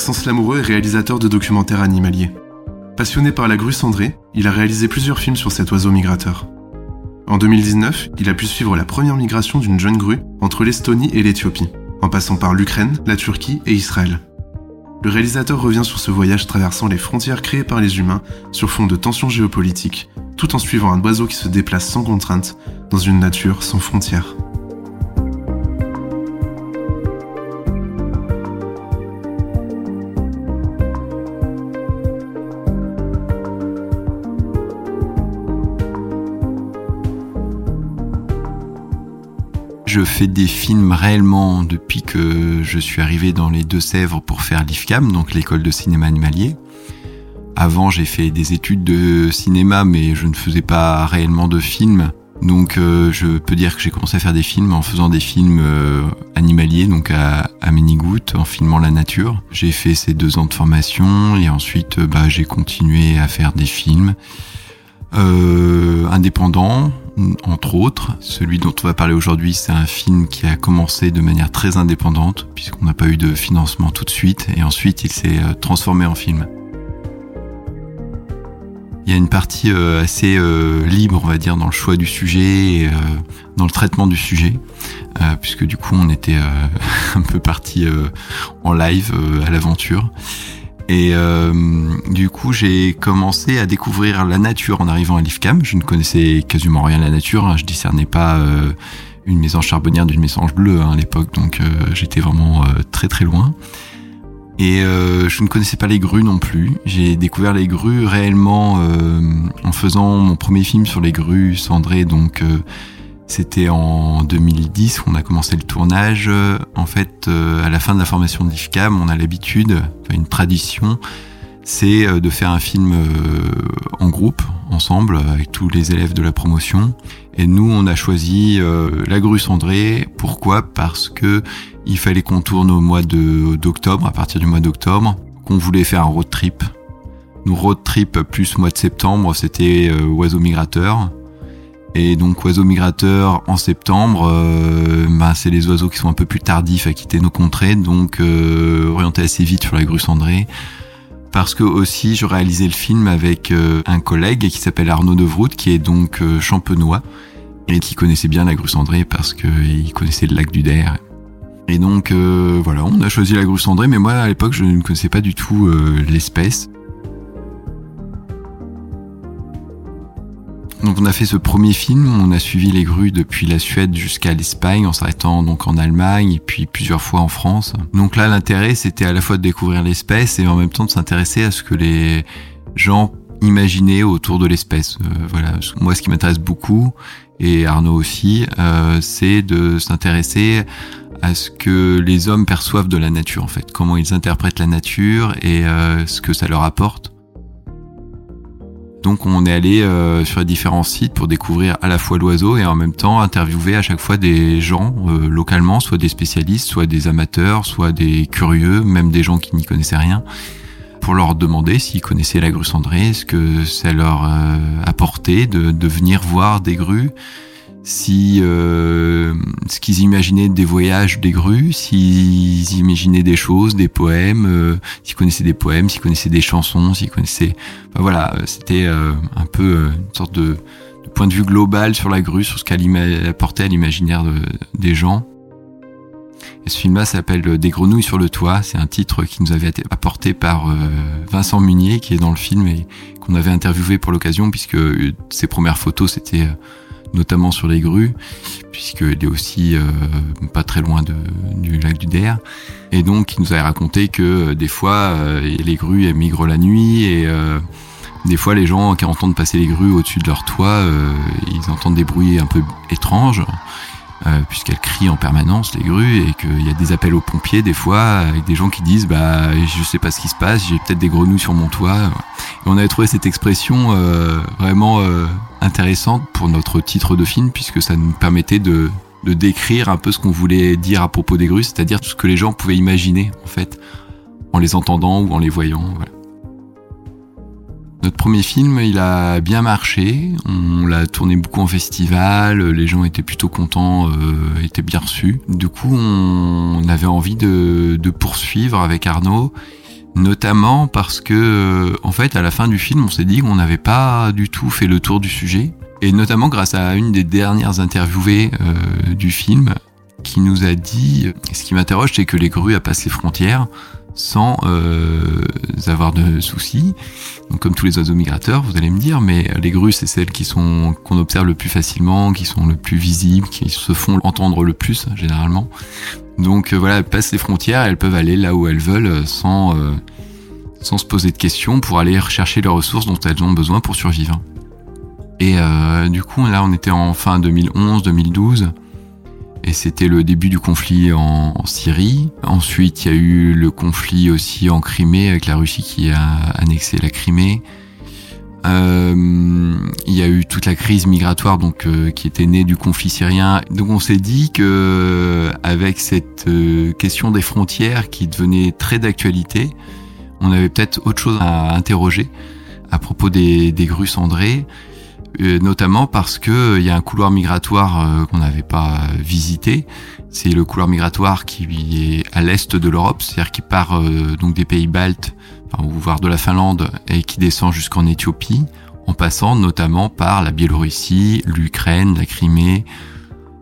Maxence Lamoureux est réalisateur de documentaires animaliers. Passionné par la grue cendrée, il a réalisé plusieurs films sur cet oiseau migrateur. En 2019, il a pu suivre la première migration d'une jeune grue entre l'Estonie et l'Éthiopie, en passant par l'Ukraine, la Turquie et Israël. Le réalisateur revient sur ce voyage traversant les frontières créées par les humains sur fond de tensions géopolitiques, tout en suivant un oiseau qui se déplace sans contrainte dans une nature sans frontières. Je fais des films réellement depuis que je suis arrivé dans les Deux-Sèvres pour faire l'IFCAM, donc l'école de cinéma animalier. Avant, j'ai fait des études de cinéma, mais je ne faisais pas réellement de films. Donc, euh, je peux dire que j'ai commencé à faire des films en faisant des films euh, animaliers, donc à, à en filmant la nature. J'ai fait ces deux ans de formation et ensuite, euh, bah, j'ai continué à faire des films indépendants entre autres. Celui dont on va parler aujourd'hui, c'est un film qui a commencé de manière très indépendante, puisqu'on n'a pas eu de financement tout de suite, et ensuite il s'est euh, transformé en film. Il y a une partie euh, assez euh, libre, on va dire, dans le choix du sujet et dans le traitement du sujet, puisque du coup on était un peu parti en live à l'aventure. Et euh, du coup, j'ai commencé à découvrir la nature en arrivant à l'IFCAM. Je ne connaissais quasiment rien à la nature. Hein. Je discernais pas euh, une mésange charbonnière d'une mésange bleue hein, à l'époque, donc euh, j'étais vraiment très très loin. Et je ne connaissais pas les grues non plus. J'ai découvert les grues réellement en faisant mon premier film sur les grues cendrées, donc c'était en 2010 qu'on a commencé le tournage. En fait, euh, à la fin de la formation de l'IFCAM, on a l'habitude, une tradition, c'est euh, de faire un film euh, en groupe, ensemble, avec tous les élèves de la promotion. Et nous, on a choisi La Grue Cendrée. Pourquoi? Parce que il fallait qu'on tourne au mois d'octobre, à partir du mois d'octobre, qu'on voulait faire un road trip. Nous, road trip plus mois de septembre, c'était Oiseau Migrateur. Et donc oiseaux migrateurs en septembre, euh, bah, c'est les oiseaux qui sont un peu plus tardifs à quitter nos contrées, donc euh, orientés assez vite sur la grue cendrée. Parce que aussi je réalisais le film avec euh, un collègue qui s'appelle Arnaud Devroute, qui est donc euh, champenois et qui connaissait bien la grue cendrée parce qu'il connaissait le lac du Der. Et donc voilà, on a choisi la grue cendrée, mais moi à l'époque je ne connaissais pas du tout l'espèce. Donc on a fait ce premier film, on a suivi les grues depuis la Suède jusqu'à l'Espagne en s'arrêtant donc en Allemagne et puis plusieurs fois en France. Donc là l'intérêt c'était à la fois de découvrir l'espèce et en même temps de s'intéresser à ce que les gens imaginaient autour de l'espèce. Euh, voilà, moi ce qui m'intéresse beaucoup et Arnaud aussi, euh, c'est de s'intéresser à ce que les hommes perçoivent de la nature en fait, comment ils interprètent la nature et euh, ce que ça leur apporte. Donc on est allé euh, sur différents sites pour découvrir à la fois l'oiseau et en même temps interviewer à chaque fois des gens euh, localement, soit des spécialistes, soit des amateurs, soit des curieux, même des gens qui n'y connaissaient rien, pour leur demander s'ils connaissaient la grue cendrée, ce que ça leur euh, apportait de venir voir des grues, si euh, ce qu'ils imaginaient des voyages des grues, s'ils imaginaient des choses, des poèmes, euh, s'ils connaissaient des poèmes, s'ils connaissaient des chansons, s'ils connaissaient, enfin, voilà, c'était euh, un peu une sorte de, de, point de vue global sur la grue, sur ce qu'elle apportait à l'imaginaire de, des gens. Et ce film-là s'appelle Des grenouilles sur le toit. C'est un titre qui nous avait été apporté par Vincent Munier, qui est dans le film et qu'on avait interviewé pour l'occasion, puisque ses premières photos c'était notamment sur les grues, puisqu'il est aussi pas très loin de, du lac du Der. Et donc, il nous avait raconté que des fois, les grues elles migrent la nuit et des fois, les gens qui entendent passer les grues au-dessus de leur toit, ils entendent des bruits un peu étranges. Euh, puisqu'elles crient en permanence les grues et qu'il y a des appels aux pompiers des fois avec des gens qui disent bah je sais pas ce qui se passe j'ai peut-être des grenouilles sur mon toit et on avait trouvé cette expression euh, vraiment euh, intéressante pour notre titre de film puisque ça nous permettait de, de décrire un peu ce qu'on voulait dire à propos des grues c'est-à-dire tout ce que les gens pouvaient imaginer en fait en les entendant ou en les voyant. Notre premier film, il a bien marché. On l'a tourné beaucoup en festival. Les gens étaient plutôt contents, euh, étaient bien reçus. Du coup, on avait envie de, poursuivre avec Arnaud, notamment parce que, euh, en fait, à la fin du film, on s'est dit qu'on n'avait pas du tout fait le tour du sujet. Et notamment grâce à une des dernières interviewées euh, du film, qui nous a dit, ce qui m'interroge, c'est que les grues à passé les frontières sans euh, avoir de soucis. Comme tous les oiseaux migrateurs, vous allez me dire, mais les grues, c'est celles qui sont qu'on observe le plus facilement, qui sont le plus visibles, qui se font entendre le plus généralement. Donc euh, voilà, elles passent les frontières, elles peuvent aller là où elles veulent sans euh, sans se poser de questions pour aller rechercher les ressources dont elles ont besoin pour survivre. Et du coup, là, on était en fin 2011-2012. Et c'était le début du conflit en, Syrie. Ensuite, il y a eu le conflit aussi en Crimée avec la Russie qui a annexé la Crimée. Euh, il y a eu toute la crise migratoire donc euh, qui était née du conflit syrien. Donc on s'est dit que avec cette euh, question des frontières qui devenait très d'actualité, on avait peut-être autre chose à interroger à propos des, des grues cendrées euh, notamment parce que euh, il y a un couloir migratoire euh, qu'on n'avait pas visité. C'est le couloir migratoire qui est à l'est de l'Europe, c'est-à-dire qui part donc des pays baltes, enfin, voire de la Finlande, et qui descend jusqu'en Éthiopie, en passant notamment par la Biélorussie, l'Ukraine, la Crimée,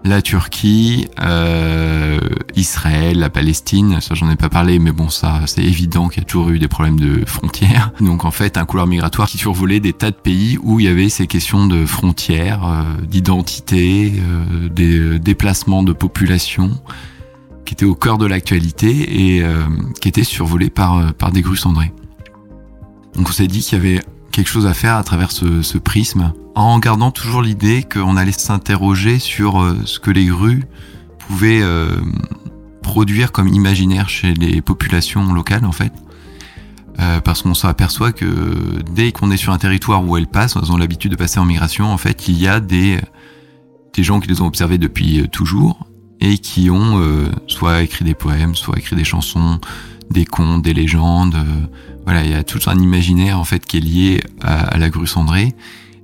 la Turquie, euh, Israël, la Palestine, ça j'en ai pas parlé, mais bon ça c'est évident qu'il y a toujours eu des problèmes de frontières. Donc en fait un couloir migratoire qui survolait des tas de pays où il y avait ces questions de frontières, euh, d'identité, euh, des déplacements de population qui étaient au cœur de l'actualité et qui étaient survolés par, par des grues cendrées. Donc on s'est dit qu'il y avait quelque chose à faire à travers ce, prisme, en gardant toujours l'idée qu'on allait s'interroger sur euh, ce que les grues pouvaient euh, produire comme imaginaire chez les populations locales en fait. Euh, parce qu'on s'aperçoit que dès qu'on est sur un territoire où elles passent, elles ont l'habitude de passer en migration, en fait, il y a des, des gens qui les ont observés depuis toujours et qui ont soit écrit des poèmes, soit écrit des chansons, des contes, des légendes. voilà, il y a tout un imaginaire en fait qui est lié à, la grue cendrée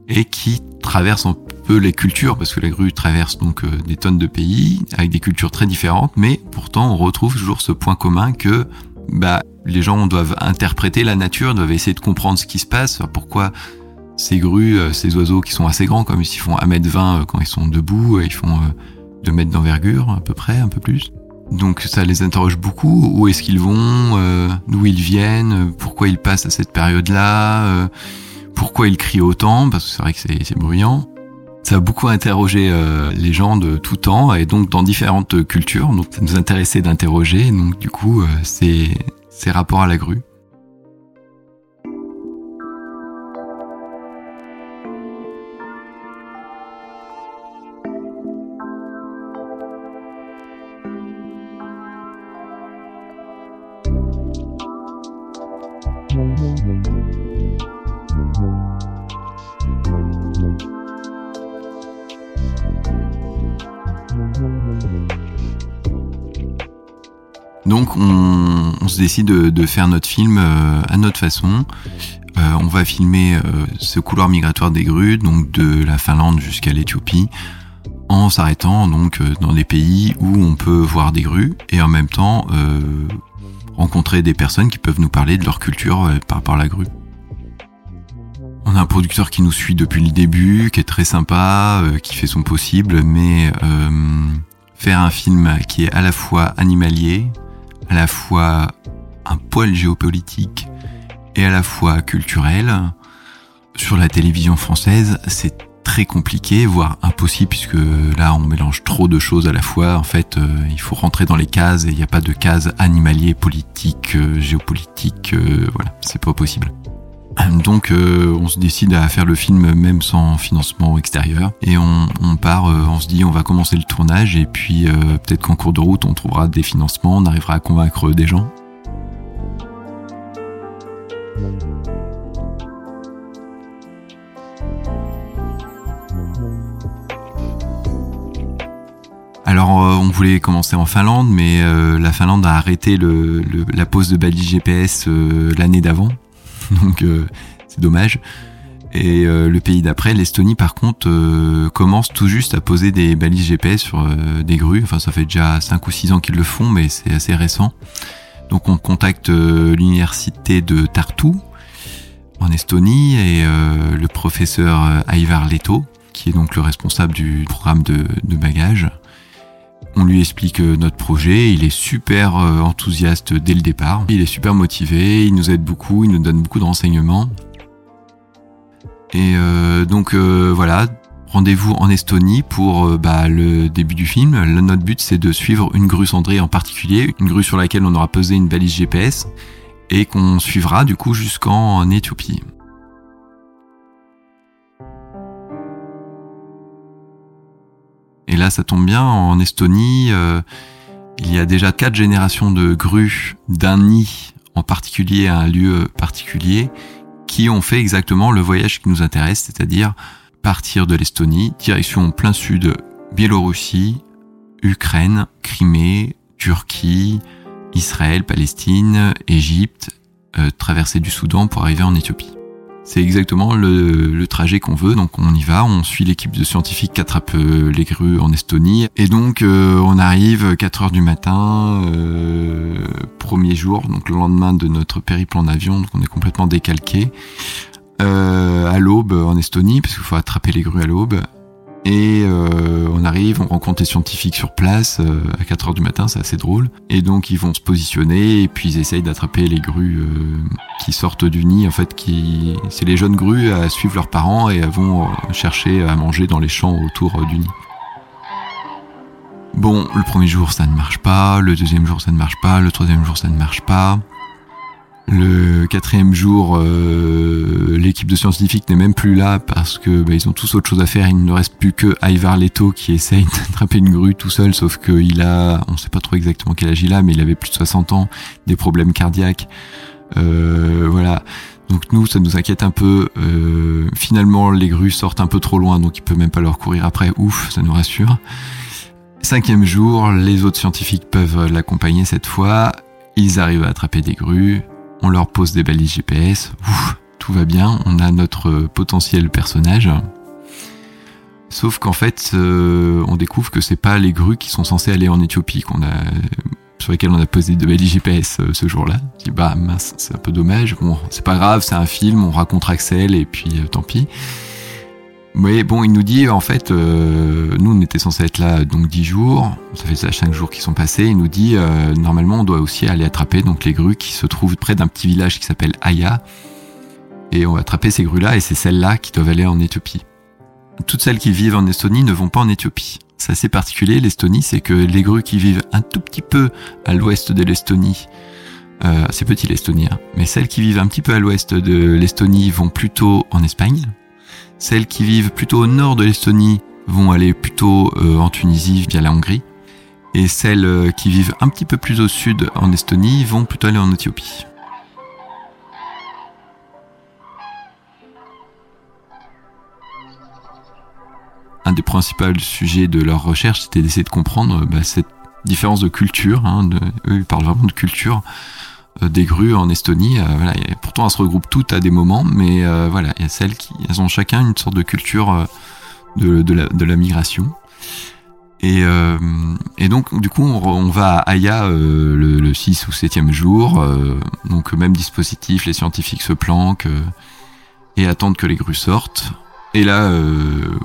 et qui traverse un peu les cultures parce que la grue traverse donc euh, des tonnes de pays avec des cultures très différentes, mais pourtant on retrouve toujours ce point commun que bah les gens doivent interpréter la nature, doivent essayer de comprendre ce qui se passe, pourquoi ces grues, euh, ces oiseaux qui sont assez grands, comme ils font 1m20 euh, quand ils sont debout, ils font 2 mètres d'envergure à peu près, un peu plus. Donc ça les interroge beaucoup. Où est-ce qu'ils vont euh, D'où ils viennent Pourquoi ils passent à cette période-là euh, Pourquoi ils crient autant Parce que c'est vrai que c'est bruyant. Ça a beaucoup interrogé euh, les gens de tout temps et donc dans différentes cultures. Donc ça nous intéressait d'interroger. Donc du coup, c'est ces rapports à la grue. Donc on, se décide de, faire notre film euh, à notre façon. Euh, on va filmer euh, ce couloir migratoire des grues, donc de la Finlande jusqu'à l'Éthiopie, en s'arrêtant donc dans des pays où on peut voir des grues et en même temps rencontrer des personnes qui peuvent nous parler de leur culture par rapport à la grue. On a un producteur qui nous suit depuis le début, qui est très sympa, qui fait son possible, mais faire un film qui est à la fois animalier, à la fois un poil géopolitique et à la fois culturel. Sur la télévision française, c'est très compliqué, voire impossible, puisque là on mélange trop de choses à la fois. En fait, euh, il faut rentrer dans les cases et il n'y a pas de cases animalier, politique, euh, géopolitique. Euh, voilà, c'est pas possible. Donc on se décide à faire le film même sans financement extérieur et on, part, on se dit on va commencer le tournage et puis peut-être qu'en cours de route on trouvera des financements, on arrivera à convaincre des gens. Alors euh, on voulait commencer en Finlande, mais euh, la Finlande a arrêté la pose de balises GPS euh, l'année d'avant, donc c'est dommage. Et le pays d'après, l'Estonie par contre, commence tout juste à poser des balises GPS sur des grues. Enfin ça fait déjà 5 ou 6 ans qu'ils le font, mais c'est assez récent. Donc on contacte l'université de Tartu en Estonie et le professeur Aivar Leto, qui est donc le responsable du programme de, de bagages. On lui explique euh, notre projet, il est super euh, enthousiaste dès le départ, il est super motivé, il nous aide beaucoup, il nous donne beaucoup de renseignements. Et euh, donc voilà, rendez-vous en Estonie pour bah, le début du film. notre but c'est de suivre une grue cendrée en particulier, une grue sur laquelle on aura posé une balise GPS et qu'on suivra du coup jusqu'en Éthiopie. Et là, ça tombe bien, en Estonie, euh, il y a déjà quatre générations de grues d'un nid en particulier à un lieu particulier qui ont fait exactement le voyage qui nous intéresse, c'est-à-dire partir de l'Estonie, direction plein sud, Biélorussie, Ukraine, Crimée, Turquie, Israël, Palestine, Égypte, euh, traverser du Soudan pour arriver en Éthiopie. C'est exactement le, trajet qu'on veut, donc on y va, on suit l'équipe de scientifiques qui attrape euh, les grues en Estonie, et donc euh, on arrive 4 heures du matin, euh, premier jour, donc le lendemain de notre périple en avion, donc on est complètement décalqué, à l'aube en Estonie, parce qu'il faut attraper les grues à l'aube, et euh, on arrive, on rencontre des scientifiques sur place euh, à 4 heures du matin, c'est assez drôle. Et donc ils vont se positionner et puis ils essayent d'attraper les grues euh, qui sortent du nid. En fait, qui c'est les jeunes grues à suivre leurs parents et vont chercher à manger dans les champs autour du nid. Bon, le premier jour ça ne marche pas, le deuxième jour ça ne marche pas, le troisième jour ça ne marche pas. Le quatrième jour, euh, l'équipe de scientifiques n'est même plus là parce que bah, ils ont tous autre chose à faire. Il ne reste plus que Ivar Leto qui essaye d'attraper une grue tout seul, sauf qu'il a, on sait pas trop exactement quel âge il a, mais il avait plus de 60 ans, des problèmes cardiaques. Euh, voilà. Donc nous, ça nous inquiète un peu. Euh, finalement, les grues sortent un peu trop loin, donc il peut même pas leur courir après. Ouf, ça nous rassure. Cinquième jour, les autres scientifiques peuvent l'accompagner cette fois. Ils arrivent à attraper des grues on leur pose des balises GPS, tout va bien, on a notre potentiel personnage. Sauf qu'en fait, euh, on découvre que c'est pas les grues qui sont censées aller en Éthiopie qu'on a sur lesquelles on a posé des balises GPS euh, ce jour-là. Je dis bah mince, c'est un peu dommage. Bon, c'est pas grave, c'est un film, on raconte Axel et puis euh, tant pis. Mais bon, il nous dit en fait, nous on était censé être là donc 10 jours, ça fait ça 5 jours qui sont passés. Il nous dit euh, normalement on doit aussi aller attraper donc les grues qui se trouvent près d'un petit village qui s'appelle Aya, et on va attraper ces grues là et c'est celles-là qui doivent aller en Éthiopie. Toutes celles qui vivent en Estonie ne vont pas en Éthiopie. C'est assez particulier l'Estonie, c'est que les grues qui vivent un tout petit peu à l'ouest de l'Estonie, euh, c'est petit l'Estonie, hein, mais celles qui vivent un petit peu à l'ouest de l'Estonie vont plutôt en Espagne celles qui vivent plutôt au nord de l'Estonie vont aller plutôt euh, en Tunisie via la Hongrie. Et celles euh, qui vivent un petit peu plus au sud en Estonie vont plutôt aller en Éthiopie. Un des principaux sujets de leur recherche, c'était d'essayer de comprendre bah, cette différence de culture. Hein, eux, ils parlent vraiment de culture euh, des grues en Estonie. Pourtant, elles se regroupent toutes à des moments, mais voilà, il y a celles qui elles ont chacun une sorte de culture de, la, migration. Et, euh, et, donc, du coup, on, va à Aya le, le, 6 ou 7e jour. Euh, donc, même dispositif, les scientifiques se planquent et attendent que les grues sortent. Et là,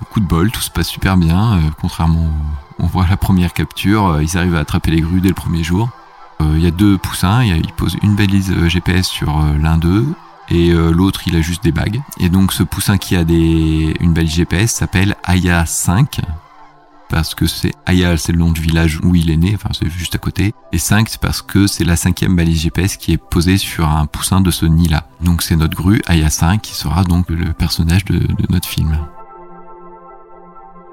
coup de bol, tout se passe super bien. contrairement, on voit la première capture, ils arrivent à attraper les grues dès le premier jour. Euh, il y a deux poussins, ils posent une balise euh, GPS sur euh, l'un d'eux et l'autre il a juste des bagues. Et donc ce poussin qui a une balise GPS s'appelle Aya 5 parce que c'est Aya, c'est le nom du village où il est né, enfin c'est juste à côté. Et 5, c'est parce que c'est la cinquième balise GPS qui est posée sur un poussin de ce nid-là. Donc c'est notre grue Aya 5 qui sera donc le personnage de, notre film.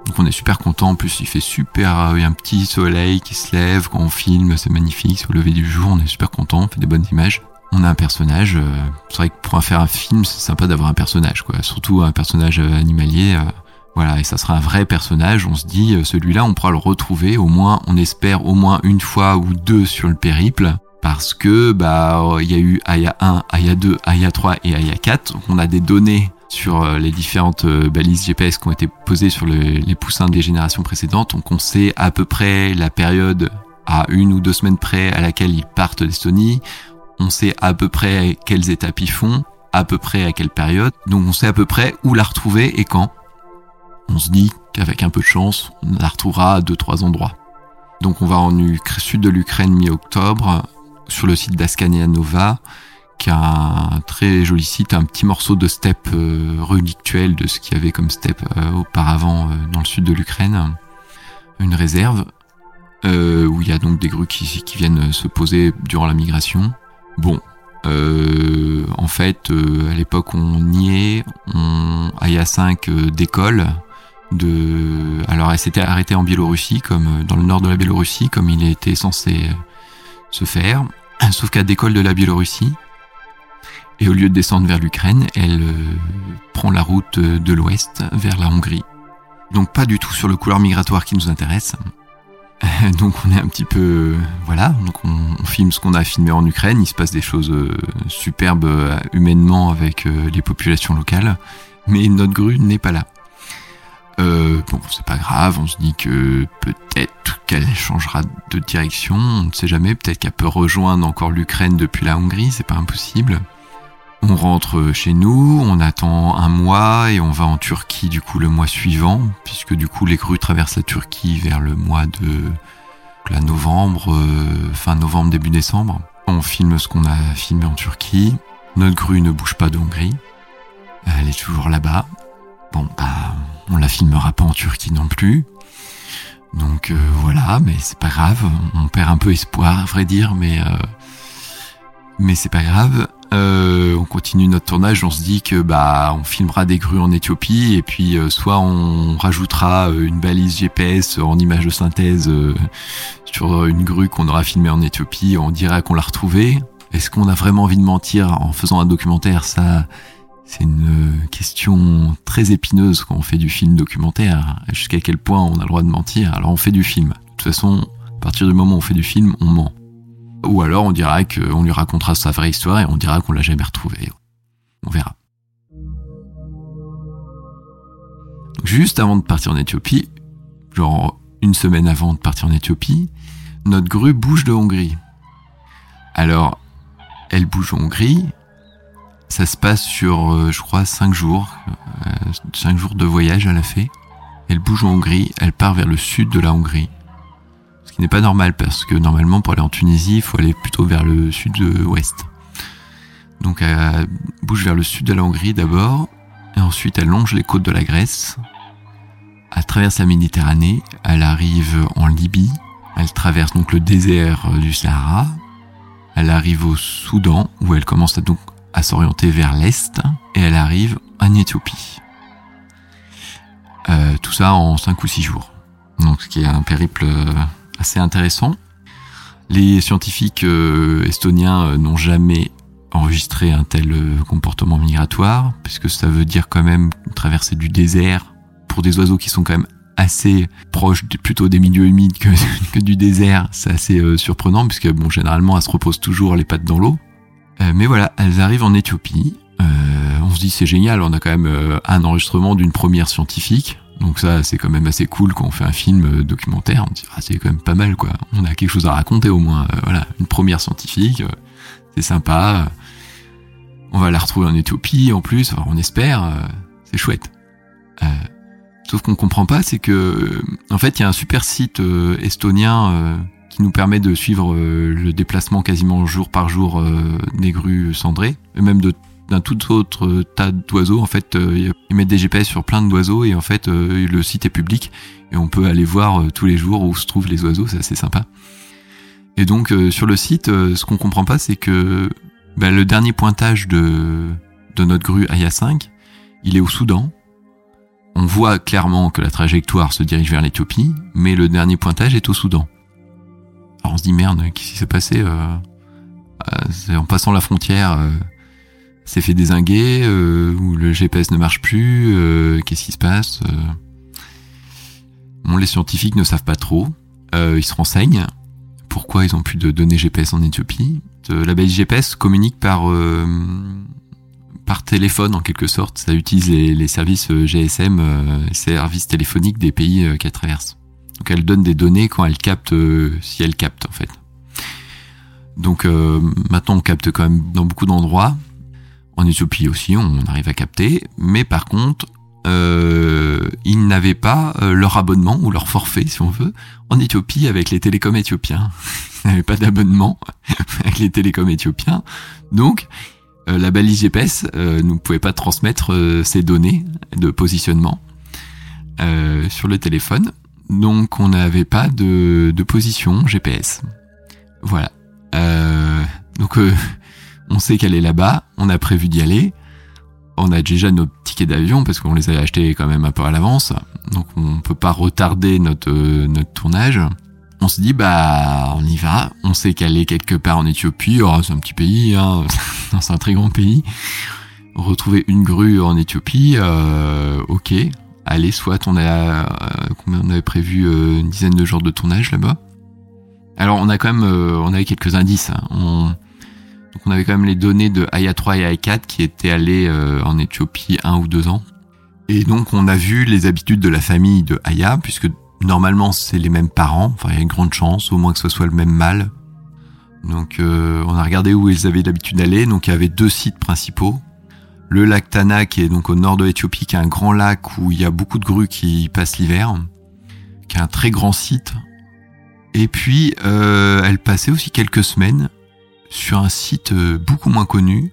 Donc on est super content, en plus il fait super, il y a un petit soleil qui se lève quand on filme, c'est magnifique, c'est au lever du jour, on est super content, on fait des bonnes images. On a un personnage, euh, c'est vrai que pour faire un film, c'est sympa d'avoir un personnage, quoi. Surtout un personnage euh, animalier, euh, voilà, et ça sera un vrai personnage. On se dit, celui-là, on pourra le retrouver. Au moins, on espère au moins une fois ou deux sur le périple. Parce que, bah, il y a eu Aya 1, Aya 2, Aya 3 et Aya 4. Donc, on a des données sur les différentes balises GPS qui ont été posées sur les poussins des générations précédentes. Donc, on sait à peu près la période à une ou deux semaines près à laquelle ils partent d'Estonie. On sait à peu près quelles étapes ils font, à peu près à quelle période. Donc, on sait à peu près où la retrouver et quand on se dit qu'avec un peu de chance, on la retrouvera à deux trois endroits. Donc on va en sud de l'Ukraine mi-octobre, sur le site d'Askania Nova, qui a un très joli site, un petit morceau de steppe euh, relictuel de ce qu'il y avait comme steppe euh, auparavant euh, dans le sud de l'Ukraine. Une réserve où il y a donc des grues qui, viennent se poser durant la migration. Bon, en fait, à l'époque on y est, on, Aya 5 décolle de. Alors, elle s'était arrêtée en Biélorussie, comme euh, dans le nord de la Biélorussie, comme il était censé euh, se faire. Sauf qu'elle décolle de la Biélorussie. Et au lieu de descendre vers l'Ukraine, elle euh, prend la route de l'ouest vers la Hongrie. Donc pas du tout sur le couloir migratoire qui nous intéresse. donc on est un petit peu voilà. Donc on, filme ce qu'on a filmé en Ukraine. Il se passe des choses superbes humainement avec les populations locales. Mais notre grue n'est pas là. Euh, bon, c'est pas grave, on se dit que peut-être qu'elle changera de direction, on ne sait jamais, peut-être qu'elle peut rejoindre encore l'Ukraine depuis la Hongrie, c'est pas impossible. On rentre chez nous, on attend un mois et on va en Turquie du coup le mois suivant, puisque du coup les crues traversent la Turquie vers le mois de la novembre, euh, fin novembre, début décembre. On filme ce qu'on a filmé en Turquie. Notre grue ne bouge pas de Hongrie. Elle est toujours là-bas. Bon, bah, on la filmera pas en Turquie non plus. Donc euh, voilà, mais c'est pas grave. On perd un peu espoir, à vrai dire, mais euh, mais c'est pas grave. Euh, on continue notre tournage. On se dit que bah on filmera des grues en Éthiopie et puis soit on rajoutera une balise GPS en image de synthèse sur une grue qu'on aura filmée en Éthiopie. On dira qu'on l'a retrouvée. Est-ce qu'on a vraiment envie de mentir en faisant un documentaire? Ça, c'est une euh, question très épineuse quand on fait du film documentaire. Jusqu'à quel point on a le droit de mentir? Alors on fait du film. De toute façon, à partir du moment où on fait du film, on ment. Ou alors on dira qu'on lui racontera sa vraie histoire et on dira qu'on l'a jamais retrouvé. On verra. Juste avant de partir en Éthiopie, genre une semaine avant de partir en Éthiopie, notre grue bouge de Hongrie. Alors, elle bouge en Hongrie, ça se passe sur, euh, je crois, 5 jours. 5 euh, jours de voyage, elle a fait. Elle bouge en Hongrie, elle part vers le sud de la Hongrie. Qui n'est pas normal parce que normalement pour aller en Tunisie, il faut aller plutôt vers le sud-ouest. Donc elle bouge vers le sud de la Hongrie d'abord, et ensuite elle longe les côtes de la Grèce. Elle traverse la Méditerranée, elle arrive en Libye, elle traverse donc le désert du Sahara, elle arrive au Soudan où elle commence à donc à s'orienter vers l'est et elle arrive en Éthiopie. Euh, tout ça en 5 ou 6 jours. Donc ce qui est un périple euh, assez intéressant. Les scientifiques euh, estoniens n'ont jamais enregistré un tel comportement migratoire, puisque ça veut dire quand même traverser du désert pour des oiseaux qui sont quand même assez proches plutôt des milieux humides que, du désert. C'est assez surprenant, puisque bon, généralement, elles se reposent toujours les pattes dans l'eau. Euh, mais voilà, elles arrivent en Éthiopie. Euh, on se dit c'est génial, on a quand même euh, un enregistrement d'une première scientifique. Donc ça, c'est quand même assez cool quand on fait un film documentaire. On dit ah, c'est quand même pas mal quoi. On a quelque chose à raconter au moins. voilà, une première scientifique, c'est sympa. On va la retrouver en Éthiopie en plus. on espère. c'est chouette. sauf qu'on comprend pas, c'est que en fait, il y a un super site estonien qui nous permet de suivre euh, le déplacement quasiment jour par jour euh, des grues et même de d'un tout autre tas d'oiseaux. En fait, ils mettent des GPS sur plein d'oiseaux et en fait, le site est public et on peut aller voir tous les jours où se trouvent les oiseaux. C'est assez sympa. Et donc sur le site, ce qu'on comprend pas, c'est que bah, le dernier pointage de de notre grue Aya 5, il est au Soudan. On voit clairement que la trajectoire se dirige vers l'Éthiopie, mais le dernier pointage est au Soudan. Alors on se dit merde, qu'est-ce qui s'est passé euh, euh, En passant la frontière, euh, c'est fait désinguer, euh, le GPS ne marche plus, euh, qu'est-ce qui se passe Bon, les scientifiques ne savent pas trop, ils se renseignent. Pourquoi ils ont plus de données GPS en Éthiopie La base GPS communique par par téléphone en quelque sorte. Ça utilise les, services euh, GSM, euh, services téléphoniques des pays euh, qu'elle traverse. Donc elle donne des données quand elle capte, si elle capte en fait. Donc maintenant on capte quand même dans beaucoup d'endroits. En Éthiopie aussi on arrive à capter, mais par contre euh, ils n'avaient pas leur abonnement ou leur forfait, si on veut, en Éthiopie avec les télécoms éthiopiens. Ils n'avaient pas d'abonnement avec les télécoms éthiopiens. Donc, euh, la balise GPS euh, ne pouvait pas transmettre euh, ces données de positionnement sur le téléphone. Donc on n'avait pas de, de, position GPS. Voilà. donc on sait qu'elle est là-bas, on a prévu d'y aller. On a déjà nos tickets d'avion parce qu'on les avait achetés quand même un peu à l'avance. Donc on peut pas retarder notre, notre tournage on se dit bah on y va, on sait qu'elle est quelque part en Éthiopie, oh, c'est un petit pays, hein. c'est un très grand pays. Retrouver une grue en Éthiopie, euh, ok, allez, soit on a euh, on avait prévu euh, une dizaine de jours de tournage là-bas. Alors on a quand même on avait quelques indices. Hein. Donc on avait quand même les données de Aya 3 et Aya 4 qui étaient allés en Éthiopie un ou deux ans. Et donc on a vu les habitudes de la famille de Aya, puisque Normalement, c'est les mêmes parents. Enfin, il y a une grande chance, au moins que ce soit le même mâle. Donc, euh, on a regardé où ils avaient l'habitude d'aller. Donc, il y avait deux sites principaux. Le lac Tana, qui est donc au nord de l'Éthiopie, qui est un grand lac où il y a beaucoup de grues qui passent l'hiver, qui est un très grand site. Et puis, euh, elle passait aussi quelques semaines sur un site euh, beaucoup moins connu,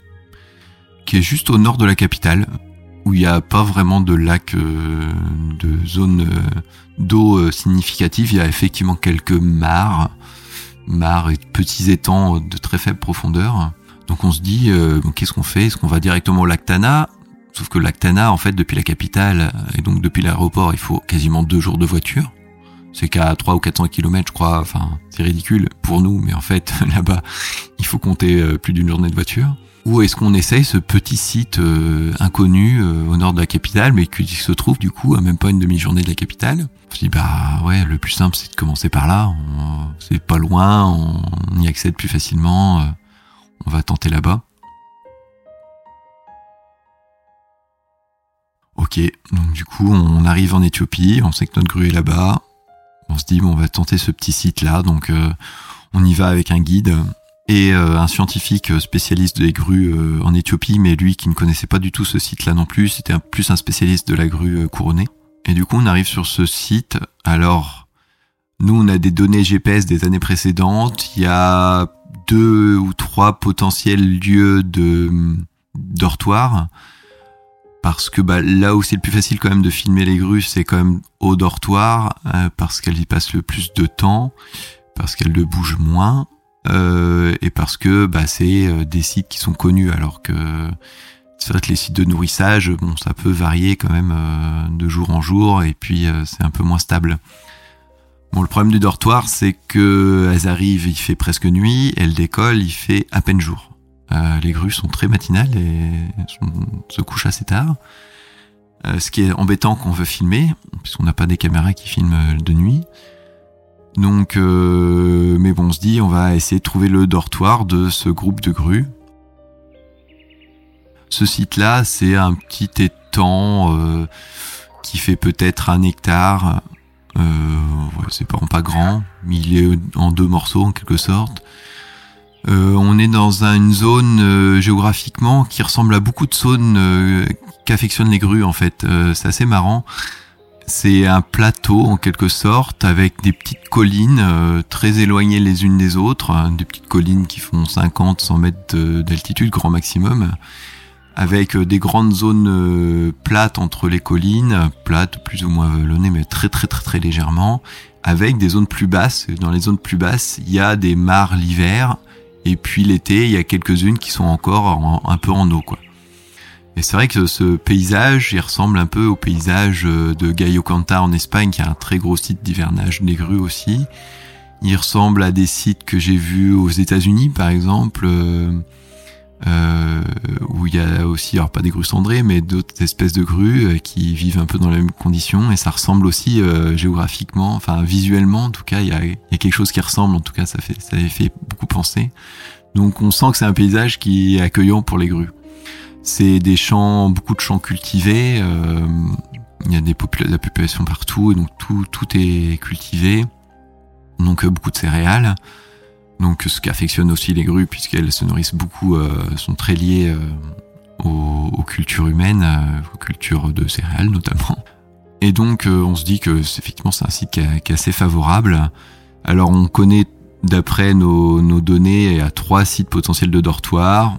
qui est juste au nord de la capitale, où il n'y a pas vraiment de lac, euh, de zone euh, d'eau significative. Il y a effectivement quelques mares, mares et petits étangs de très faible profondeur. Donc on se dit, qu'est-ce qu'on fait? Est-ce qu'on va directement au lac Tana? Sauf que lac Tana, en fait, depuis la capitale et donc depuis l'aéroport, il faut quasiment deux jours de voiture. C'est qu'à 3 ou 400 km, je crois. Enfin, c'est ridicule pour nous, mais en fait, là-bas, il faut compter plus d'une journée de voiture. Ou est-ce qu'on essaye ce petit site euh, inconnu euh, au nord de la capitale, mais qui se trouve du coup à même pas une demi-journée de la capitale? On se dit bah ouais, le plus simple c'est de commencer par là. C'est pas loin, on, y accède plus facilement. Euh, on va tenter là-bas. Ok, donc du coup on arrive en Éthiopie, on sait que notre grue est là-bas. On se dit on va tenter ce petit site là, donc on y va avec un guide et euh, un scientifique spécialiste des grues euh, en Éthiopie, mais lui qui ne connaissait pas du tout ce site-là non plus, c'était plus un spécialiste de la grue euh, couronnée. Et du coup, on arrive sur ce site. Alors, nous, on a des données GPS des années précédentes. Il y a deux ou trois potentiels lieux de dortoir. Parce que bah, là où c'est le plus facile quand même de filmer les grues, c'est quand même au dortoir, parce qu'elles y passent le plus de temps, parce qu'elles le bougent moins euh, et parce que bah, c'est euh, des sites qui sont connus alors que c'est vrai que les sites de nourrissage, bon, ça peut varier quand même euh, de jour en jour et puis c'est un peu moins stable. Bon, le problème du dortoir, c'est que elles arrivent, il fait presque nuit, elles décollent, il fait à peine jour. Les grues sont très matinales et se couchent assez tard. ce qui est embêtant quand on veut filmer, puisqu'on n'a pas des caméras qui filment de nuit. Donc, euh, mais bon, on se dit, on va essayer de trouver le dortoir de ce groupe de grues. Ce site-là, c'est un petit étang euh, qui fait peut-être un hectare. Euh, c'est pas, pas grand, mais il est en deux morceaux en quelque sorte. Euh, on est dans une zone euh, géographiquement qui ressemble à beaucoup de zones qu'affectionnent les grues en fait. c'est assez marrant. C'est un plateau en quelque sorte avec des petites collines euh, très éloignées les unes des autres, hein, des petites collines qui font 50-100 mètres d'altitude grand maximum, avec des grandes zones plates entre les collines, plates plus ou moins vallonnées, mais très très très très légèrement, avec des zones plus basses. Dans les zones plus basses, il y a des mares l'hiver, et puis l'été, il y a quelques-unes qui sont encore un peu en eau, quoi. Et c'est vrai que ce paysage, il ressemble un peu au paysage de Gayo Canta en Espagne, qui a un très gros site d'hivernage des grues aussi. Il ressemble à des sites que j'ai vus aux États-Unis, par exemple, euh, euh, où il y a aussi, alors pas des grues cendrées, mais d'autres espèces de grues euh, qui vivent un peu dans les mêmes conditions. Et ça ressemble aussi euh, géographiquement, enfin visuellement, en tout cas, il y a, y a quelque chose qui ressemble. En tout cas, ça fait, ça fait beaucoup penser. Donc, on sent que c'est un paysage qui est accueillant pour les grues. C'est des champs, beaucoup de champs cultivés. Euh, il y a des la population partout, et donc tout, tout est cultivé. Donc euh, beaucoup de céréales. Donc ce qu'affectionnent aussi les grues, puisqu'elles se nourrissent beaucoup, euh, sont très liées euh, aux, cultures humaines, euh, aux cultures de céréales notamment. Et donc on se dit que effectivement c'est un site qui, est, assez favorable. Alors on connaît d'après nos, nos, données à trois sites potentiels de dortoirs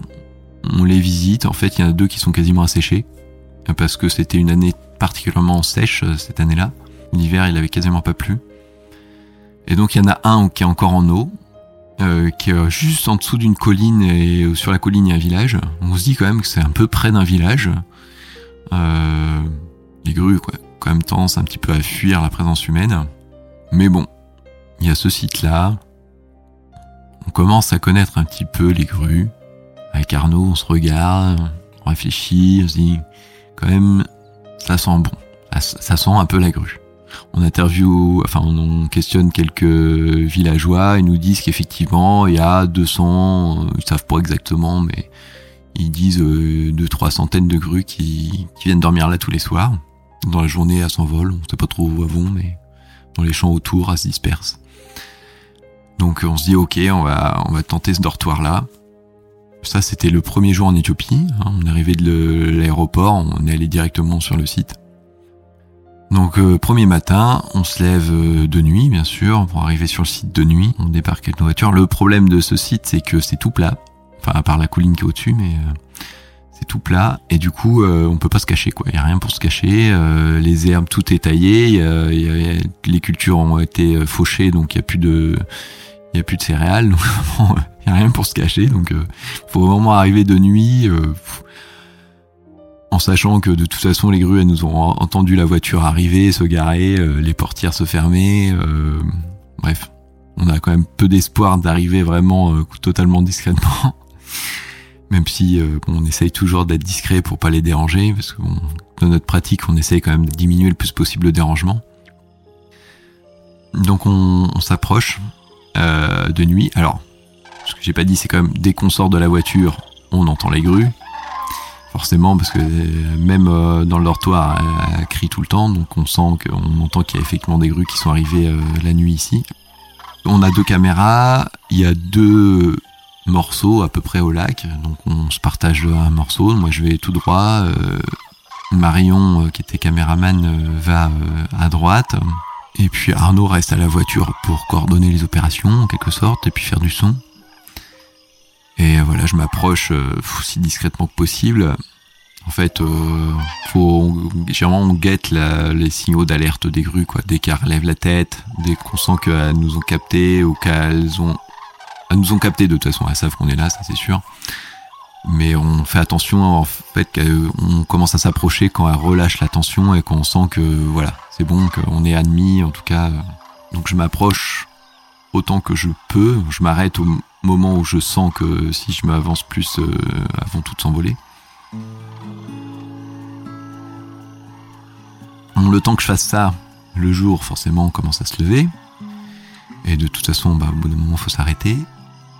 on les visite. En fait, il y en a deux qui sont quasiment asséchés parce que c'était une année particulièrement sèche cette année-là. L'hiver, il avait quasiment pas plu. Et donc, il y en a un qui est encore en eau, euh, qui est juste en dessous d'une colline et sur la colline il y a un village. On se dit quand même que c'est un peu près d'un village. Euh, les grues, quoi, quand même tendance un petit peu à fuir la présence humaine. Mais bon, il y a ce site-là. On commence à connaître un petit peu les grues. Avec Arnaud, on se regarde, on réfléchit, on se dit, quand même, ça sent bon. Ça, sent un peu la grue. On interview, enfin, on questionne quelques villageois, ils nous disent qu'effectivement, il y a 200, ils savent pas exactement, mais ils disent euh, deux, trois centaines de grues qui, qui viennent dormir là tous les soirs. Dans la journée, elles s'envolent, on sait pas trop où elles vont, mais dans les champs autour, elles se dispersent. Donc on se dit ok, on va on va tenter ce dortoir là. Ça, c'était le premier jour en Éthiopie. Hein. On est arrivé de l'aéroport, on est allé directement sur le site. Donc, euh, premier matin, on se lève euh, de nuit, bien sûr, pour arriver sur le site de nuit. On débarque avec nos voitures. Le problème de ce site, c'est que c'est tout plat. Enfin, à part la colline qui est au-dessus, mais euh, c'est tout plat. Et du coup, euh, on peut pas se cacher, quoi. Il y a rien pour se cacher. Les herbes, tout est taillé. Y y les cultures ont été fauchées, donc il y a plus de, il y a plus de céréales. Donc, il n'y a rien pour se cacher, donc faut vraiment arriver de nuit, en sachant que de toute façon les grues elles nous ont entendu la voiture arriver, se garer, euh, les portières se fermer, euh, bref, on a quand même peu d'espoir d'arriver vraiment euh, totalement discrètement, même si on essaye toujours d'être discret pour pas les déranger, parce que dans notre pratique on essaye quand même de diminuer le plus possible le dérangement. Donc on, on s'approche de nuit, alors ce que j'ai pas dit, c'est quand même dès qu'on sort de la voiture, on entend les grues. Forcément, parce que même euh, dans le dortoir, elle, elle, crie tout le temps, donc on sent qu'on entend qu'il y a effectivement des grues qui sont arrivées euh, la nuit ici. On a deux caméras, il y a deux morceaux à peu près au lac, donc on se partage un morceau. Moi, je vais tout droit. Euh, Marion, qui était caméraman, va à droite. Et puis Arnaud reste à la voiture pour coordonner les opérations, en quelque sorte, et puis faire du son. Et voilà, je m'approche euh, aussi discrètement que possible. En fait, euh, faut, généralement, on guette la, les signaux d'alerte des grues, quoi. Dès qu'elles relèvent la tête, dès qu'on sent qu'elles nous ont capté ou qu'elles ont, elles nous ont capté de toute façon, elles savent qu'on est là, ça c'est sûr. Mais on fait attention, en fait, qu'on commence à s'approcher quand elles relâchent la tension et qu'on sent que, voilà, c'est bon, qu'on est admis, en tout cas. Donc je m'approche autant que je peux. Je m'arrête au moment où je sens que si je m'avance plus, elles vont toutes s'envoler. Le temps que je fasse ça, le jour, forcément, commence à se lever. Et de toute façon, bah, au bout d'un moment, il faut s'arrêter.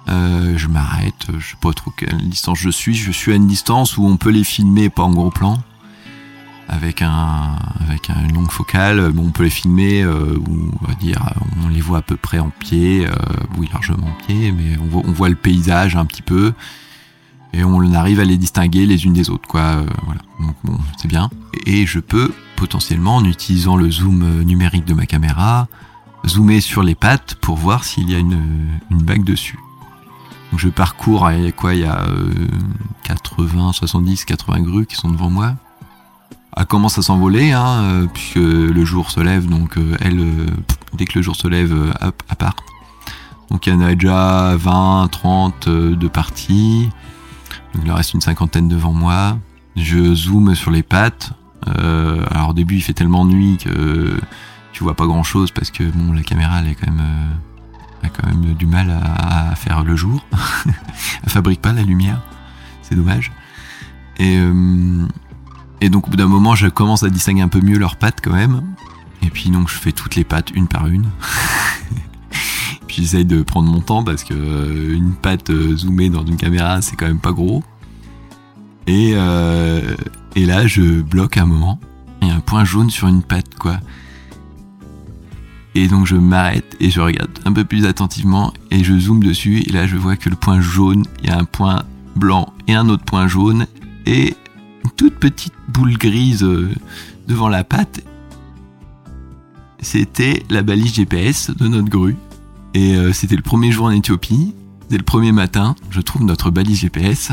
Euh, je m'arrête, je sais pas trop quelle distance je suis. Je suis à une distance où on peut les filmer, pas en gros plan avec un avec une longue focale. Bon, on peut les filmer, euh, ou on va dire, on les voit à peu près en pied, euh, oui largement en pied, mais on voit, le paysage un petit peu et on arrive à les distinguer les unes des autres, quoi. Euh, voilà, donc bon, c'est bien. Et je peux potentiellement, en utilisant le zoom numérique de ma caméra, zoomer sur les pattes pour voir s'il y a une une bague dessus. Donc je parcours, quoi Il y a 80, 70, 80 grues qui sont devant moi. Elle commence à s'envoler, hein, euh, puisque le jour se lève, donc euh, elle, euh, dès que le jour se lève, hop, elle part. Donc il y en a déjà 20, 30 de parties. Donc il reste une cinquantaine devant moi. Je zoome sur les pattes. alors au début il fait tellement nuit que tu vois pas grand chose parce que bon la caméra elle est quand même a quand même du mal à, à faire le jour. elle fabrique pas la lumière. C'est dommage. Et, euh, et donc au bout d'un moment, je commence à distinguer un peu mieux leurs pattes quand même. Et puis donc je fais toutes les pattes une par une. puis j'essaye de prendre mon temps parce que euh, une patte euh, zoomée dans une caméra, c'est quand même pas gros. Et, euh, et là, je bloque un moment. Il y a un point jaune sur une patte, quoi. Et donc je m'arrête et je regarde un peu plus attentivement et je zoome dessus. Et là, je vois que le point jaune, il y a un point blanc et un autre point jaune et toute petite boule grise euh, devant la patte. C'était la balise GPS de notre grue. Et euh, c'était le premier jour en Éthiopie. Dès le premier matin, je trouve notre balise GPS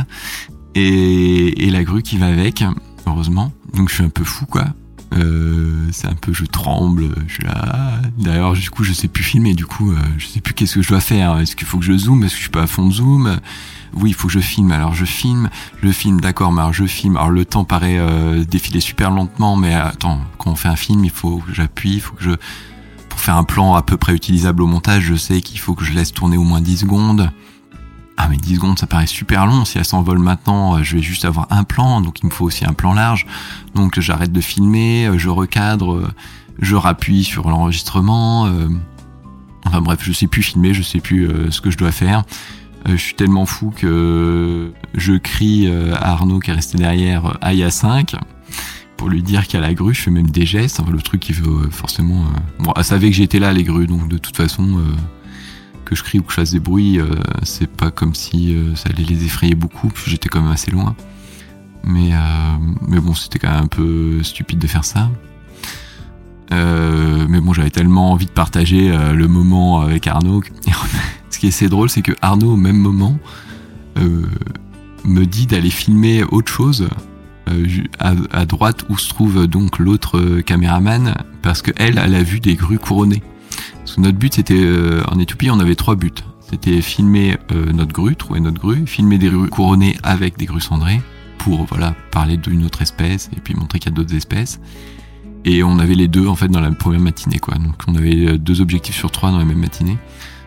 et, la grue qui va avec, heureusement. Donc je suis un peu fou, quoi. Euh, c'est un peu, je tremble, je suis là. D'ailleurs, du coup, je sais plus filmer, du coup, je sais plus qu'est-ce que je dois faire. Est-ce qu'il faut que je zoome? Est-ce que je suis pas à fond de zoom? Oui, il faut que je filme. Alors je filme, je filme, d'accord, mais alors je filme. Alors le temps paraît euh, défiler super lentement, mais attends, quand on fait un film, il faut que j'appuie, il faut que je... Pour faire un plan à peu près utilisable au montage, je sais qu'il faut que je laisse tourner au moins 10 secondes. Ah mais 10 secondes ça paraît super long, si elle s'envole maintenant euh, je vais juste avoir un plan, donc il me faut aussi un plan large. Donc j'arrête de filmer, euh, je recadre, euh, je rappuie sur l'enregistrement. Enfin bref, je sais plus filmer, je sais plus ce que je dois faire. Je suis tellement fou que je crie à Arnaud qui est resté derrière Aïe à 5 pour lui dire qu'il y a la grue, je fais même des gestes, le truc qui veut forcément... Bon, elle savait que j'étais là les grues, donc de toute façon que je crie ou que je fasse des bruits, euh, c'est pas comme si euh, ça allait les effrayer beaucoup, puis j'étais quand même assez loin. Mais, euh, mais bon, c'était quand même un peu stupide de faire ça. Mais bon, j'avais tellement envie de partager le moment avec Arnaud. Ce qui est assez drôle, c'est que Arnaud, au même moment, me dit d'aller filmer autre chose à, droite où se trouve donc l'autre caméraman, parce qu'elle, elle a vu des grues couronnées notre but, c'était euh, en Éthiopie, on avait trois buts. C'était filmer euh, notre grue, trouver notre grue, filmer des grues couronnées avec des grues cendrées pour voilà parler d'une autre espèce et puis montrer qu'il y a d'autres espèces. Et on avait les deux en fait dans la première matinée quoi. Donc on avait euh, deux objectifs sur trois dans la même matinée,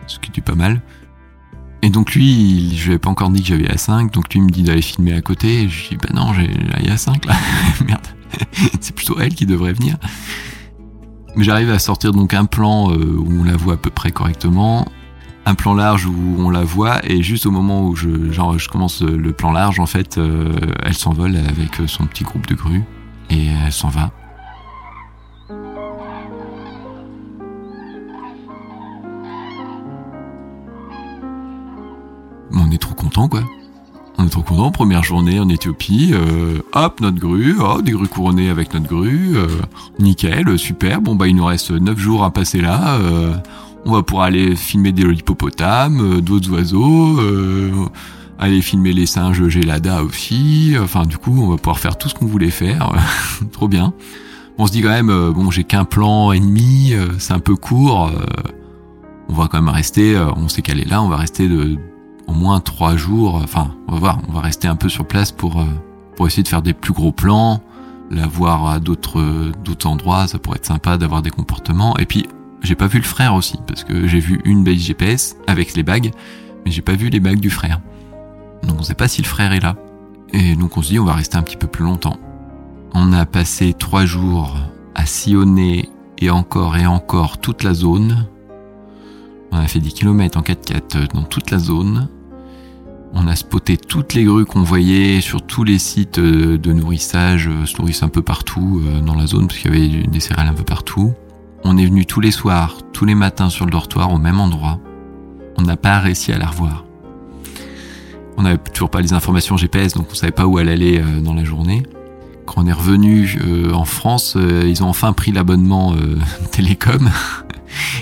ce qui était pas mal. Et donc lui, je lui avais pas encore dit que j'avais A5, donc lui me dit d'aller filmer à côté. Et je lui dis bah non, j'ai la A5 là, merde. C'est plutôt elle qui devrait venir. Mais j'arrive à sortir donc un plan euh, où on la voit à peu près correctement, un plan large où on la voit, et juste au moment où je, genre, je commence le plan large, en fait, euh, elle s'envole avec son petit groupe de grues, et elle s'en va. Quoi. On est trop content, première journée en Éthiopie, euh, hop, notre grue, oh, des grues couronnées avec notre grue, euh, nickel, super, bon bah il nous reste 9 jours à passer là, euh, on va pouvoir aller filmer des hippopotames, d'autres oiseaux, aller filmer les singes Gélada aussi, enfin du coup on va pouvoir faire tout ce qu'on voulait faire, trop bien. On se dit quand même, bon j'ai qu'un plan et demi, c'est un peu court, on va quand même rester, on sait qu'elle est là, on va rester de au moins trois jours. Enfin, on va voir, on va rester un peu sur place pour, euh, pour essayer de faire des plus gros plans, la voir à d'autres, d'autres endroits. Ça pourrait être sympa d'avoir des comportements. Et puis, j'ai pas vu le frère aussi, parce que j'ai vu une base GPS avec les bagues, mais j'ai pas vu les bagues du frère. Donc on sait pas si le frère est là. Et donc on se dit on va rester un petit peu plus longtemps. On a passé trois jours à sillonner et encore et encore toute la zone. On a fait 10 km en 4x4 dans toute la zone. On a spoté toutes les grues qu'on voyait sur tous les sites euh, de nourrissage, euh, se nourrissent un peu partout euh, dans la zone parce qu'il y avait des céréales un peu partout. On est venu tous les soirs, tous les matins sur le dortoir au même endroit. On n'a pas réussi à la revoir. On n'avait toujours pas les informations GPS, donc on savait pas où elle allait dans la journée. Quand on est revenu en France, ils ont enfin pris l'abonnement télécom.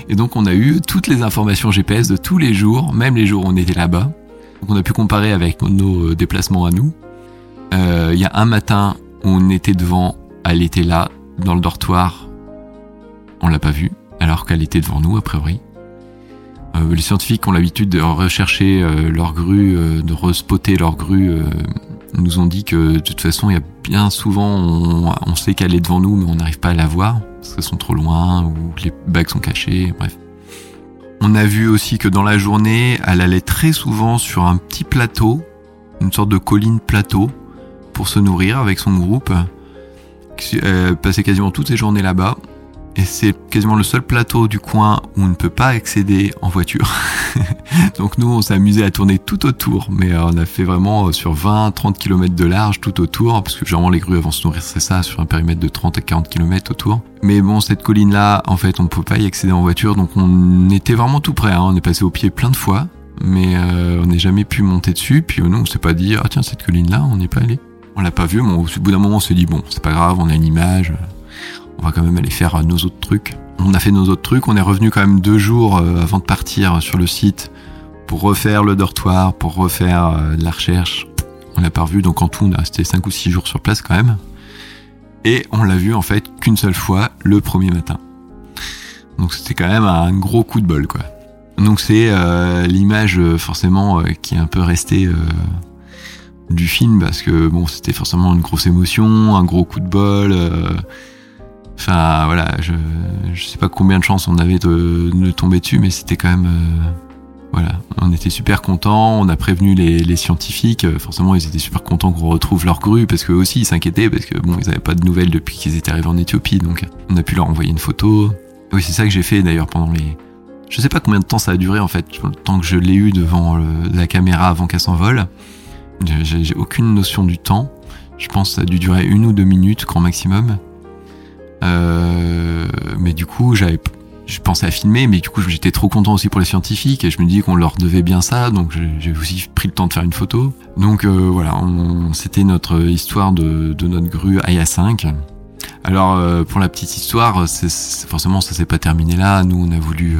Et donc on a eu toutes les informations GPS de tous les jours, même les jours où on était là-bas On a pu comparer avec nos déplacements à nous. Il y a un matin on était devant, elle était là, dans le dortoir, on l'a pas vue, alors qu'elle était devant nous a priori. Euh, les scientifiques ont l'habitude de rechercher euh, leur grue, euh, de respotter leur grue. nous ont dit que de toute façon, il y a bien souvent, on, sait qu'elle est devant nous, mais on n'arrive pas à la voir parce qu'elles sont trop loin ou les bagues sont cachées. Bref. On a vu aussi que dans la journée, elle allait très souvent sur un petit plateau, une sorte de colline plateau, pour se nourrir avec son groupe. Elle passait quasiment toutes ses journées là-bas et c'est quasiment le seul plateau du coin où on ne peut pas accéder en voiture. Donc nous, on s'est amusé à tourner tout autour, mais euh, on a fait vraiment euh, sur 20-30 km de large tout autour, parce que généralement les grues avant se nourrir, ça, sur un périmètre de 30 à 40 km autour. Mais bon, cette colline-là, en fait, on ne peut pas y accéder en voiture, donc on était vraiment tout près. Hein. On est passé au pied plein de fois, mais euh, on n'a jamais pu monter dessus. Puis nous, on s'est pas dit, ah tiens, cette colline-là, on n'est pas allé. On l'a pas vu, mais au bout d'un moment, on s'est dit, bon, c'est pas grave, on a une image on va quand même aller faire nos autres trucs. On a fait nos autres trucs, on est revenu quand même deux jours euh, avant de partir sur le site pour refaire le dortoir, pour refaire euh, la recherche. On l'a pas revu, donc en tout on a resté cinq ou six jours sur place quand même. Et on l'a vu en fait qu'une seule fois le premier matin. Donc c'était quand même un gros coup de bol quoi. Donc c'est euh, l'image forcément qui est un peu restée du film parce que bon c'était forcément une grosse émotion, un gros coup de bol. Enfin voilà, je, sais pas combien de chances on avait de, tomber dessus, mais c'était quand même euh, voilà, on était super contents. On a prévenu les, scientifiques. Forcément, ils étaient super contents qu'on retrouve leur grue parce qu'eux aussi ils s'inquiétaient parce que bon, ils avaient pas de nouvelles depuis qu'ils étaient arrivés en Éthiopie, donc on a pu leur envoyer une photo. Oui, c'est ça que j'ai fait d'ailleurs pendant les. Je sais pas combien de temps ça a duré en fait, le temps que je l'ai eu devant la caméra avant qu'elle s'envole. J'ai aucune notion du temps. Je pense que ça a dû durer une ou deux minutes grand maximum. Euh, mais du coup, j'avais, je pensais à filmer, mais du coup, j'étais trop content aussi pour les scientifiques et je me dis qu'on leur devait bien ça, donc j'ai aussi pris le temps de faire une photo. Donc euh, voilà, c'était notre histoire de, notre grue Aya 5. Alors euh, pour la petite histoire, forcément ça s'est pas terminé là. Nous, on a voulu